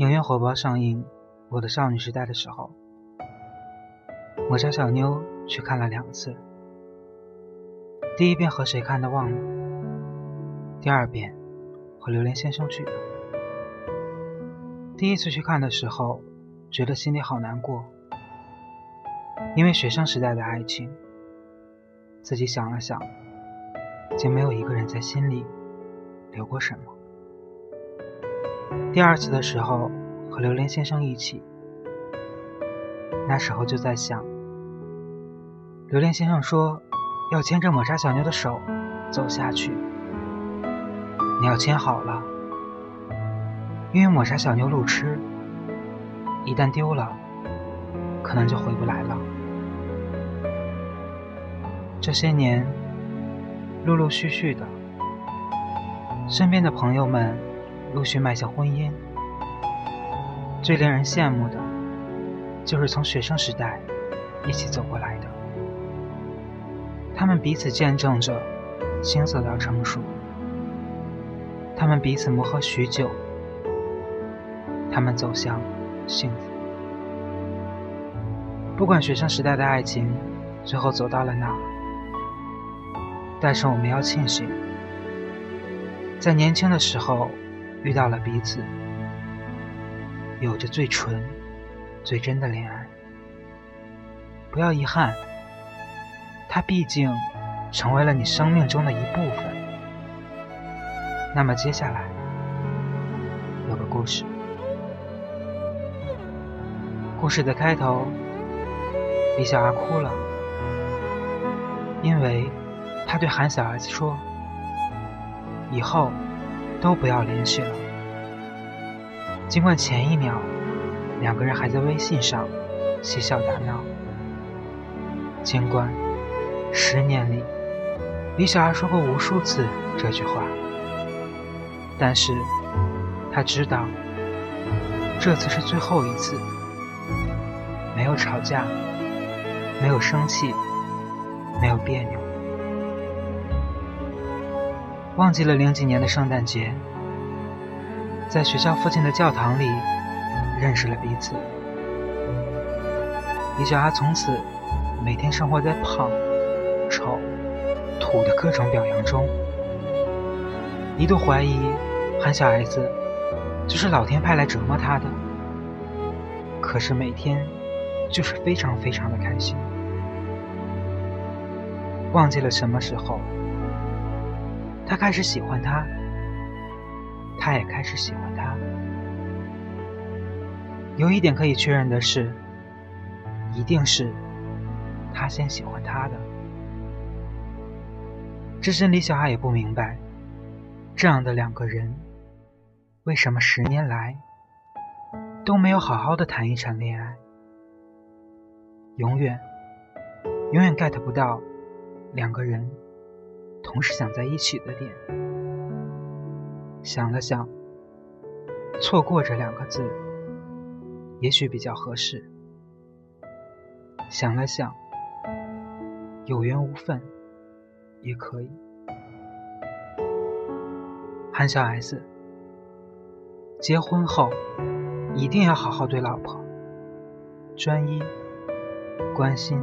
影院火爆上映《我的少女时代》的时候，我家小妞去看了两次。第一遍和谁看的忘了，第二遍和榴莲先生去的。第一次去看的时候，觉得心里好难过，因为学生时代的爱情，自己想了想，竟没有一个人在心里留过什么。第二次的时候，和榴莲先生一起，那时候就在想，榴莲先生说要牵着抹茶小妞的手走下去，你要牵好了，因为抹茶小妞路痴，一旦丢了，可能就回不来了。这些年，陆陆续续的，身边的朋友们。陆续迈向婚姻，最令人羡慕的，就是从学生时代一起走过来的。他们彼此见证着青涩到成熟，他们彼此磨合许久，他们走向幸福。不管学生时代的爱情最后走到了哪，但是我们要庆幸，在年轻的时候。遇到了彼此，有着最纯、最真的恋爱。不要遗憾，它毕竟成为了你生命中的一部分。那么接下来有个故事，故事的开头，李小阿哭了，因为他对韩小 S 说：“以后。”都不要联系了。尽管前一秒两个人还在微信上嬉笑打闹，尽管十年里李小二说过无数次这句话，但是他知道这次是最后一次，没有吵架，没有生气，没有别扭。忘记了零几年的圣诞节，在学校附近的教堂里认识了彼此。李小阿从此每天生活在胖、丑、土的各种表扬中，一度怀疑韩小 S 就是老天派来折磨他的。可是每天就是非常非常的开心，忘记了什么时候。他开始喜欢他，他也开始喜欢他。有一点可以确认的是，一定是他先喜欢他的。只是李小爱也不明白，这样的两个人，为什么十年来都没有好好的谈一场恋爱，永远，永远 get 不到两个人。同时想在一起的点，想了想，错过这两个字，也许比较合适。想了想，有缘无分也可以。韩小 S，结婚后一定要好好对老婆，专一、关心、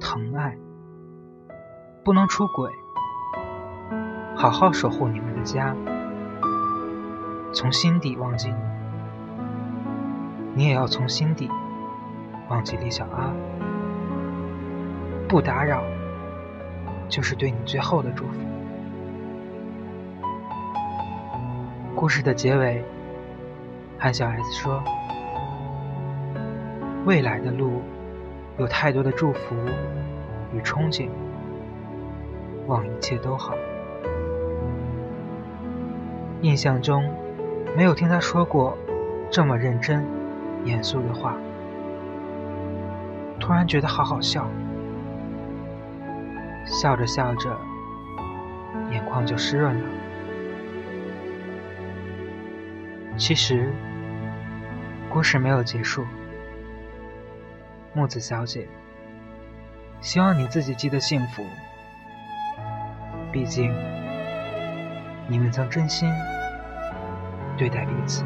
疼爱，不能出轨。好好守护你们的家，从心底忘记你，你也要从心底忘记李小阿。不打扰，就是对你最后的祝福。故事的结尾，韩小 S 说：“未来的路有太多的祝福与憧憬，望一切都好。”印象中，没有听他说过这么认真、严肃的话。突然觉得好好笑，笑着笑着，眼眶就湿润了。其实，故事没有结束。木子小姐，希望你自己记得幸福。毕竟。你们曾真心对待彼此。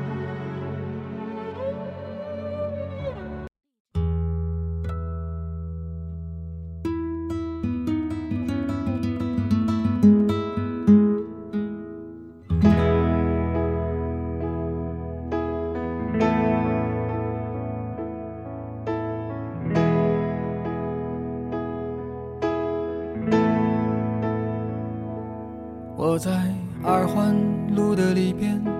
我在二环路的里边。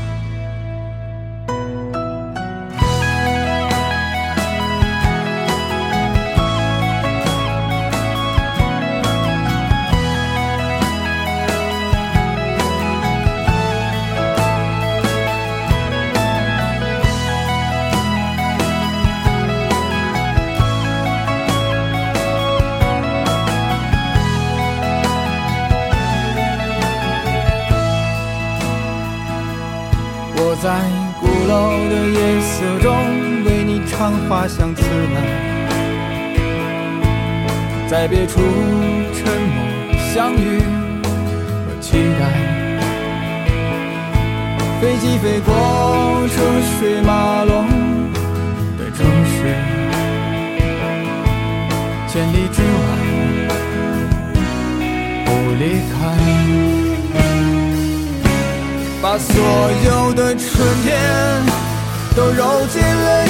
繁花香自来，在别处沉默相遇和期待。飞机飞过车水马龙的城市，千里之外不离开。把所有的春天都揉进了一